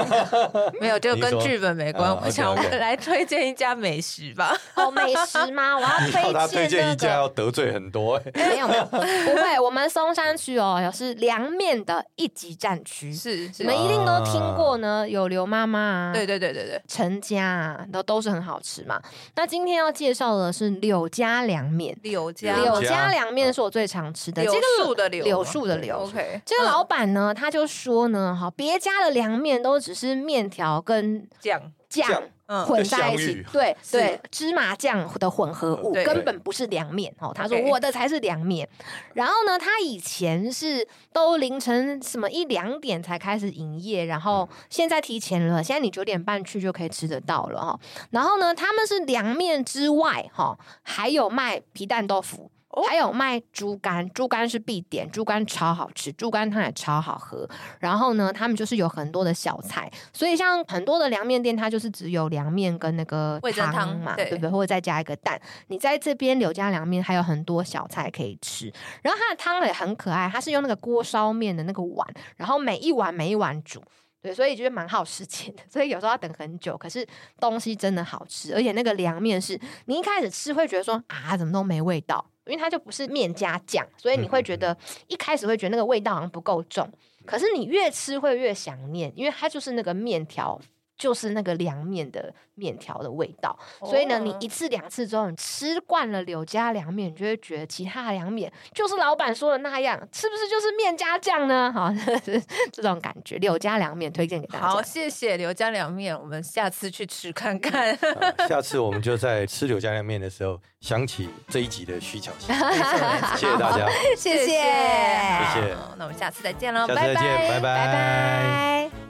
没有，就跟剧本没关。啊、我想我们来推荐一家美食吧。哦，美食吗？我要 推荐、那个。他推荐一家要得罪很多。没有没有，不会。我们松山区哦，是凉面的一级战区。是，你们一定都听过呢。有刘妈妈啊，对对对对对，陈家啊，都都是很好吃嘛。那今天要介绍的是柳家凉面。柳家柳家凉面是我最常吃的。柳树的柳，柳树的柳。OK，这个老板呢，他就说呢。哈，别家的凉面都只是面条跟酱酱混在一起，对对，芝麻酱的混合物根本不是凉面哦。他说我的才是凉面。然后呢，他以前是都凌晨什么一两点才开始营业，然后现在提前了，现在你九点半去就可以吃得到了哈。然后呢，他们是凉面之外哈，还有卖皮蛋豆腐。还有卖猪肝，猪肝是必点，猪肝超好吃，猪肝汤也超好喝。然后呢，他们就是有很多的小菜，所以像很多的凉面店，它就是只有凉面跟那个汤嘛，对不对？或者再加一个蛋。你在这边柳家凉面还有很多小菜可以吃，然后它的汤也很可爱，它是用那个锅烧面的那个碗，然后每一碗每一碗煮，对，所以觉得蛮耗时间的。所以有时候要等很久，可是东西真的好吃，而且那个凉面是你一开始吃会觉得说啊，怎么都没味道。因为它就不是面加酱，所以你会觉得一开始会觉得那个味道好像不够重，可是你越吃会越想念，因为它就是那个面条。就是那个凉面的面条的味道，所以呢，你一次两次之后，你吃惯了柳家凉面，你就会觉得其他的凉面就是老板说的那样，是不是就是面加酱呢？好，这种感觉，柳家凉面推荐给大家。好，谢谢柳家凉面，我们下次去吃看看。下次我们就在吃柳家凉面的时候想起这一集的徐巧芯。谢谢大家，谢谢，谢谢。那我们下次再见喽，下次再见，拜拜，拜拜。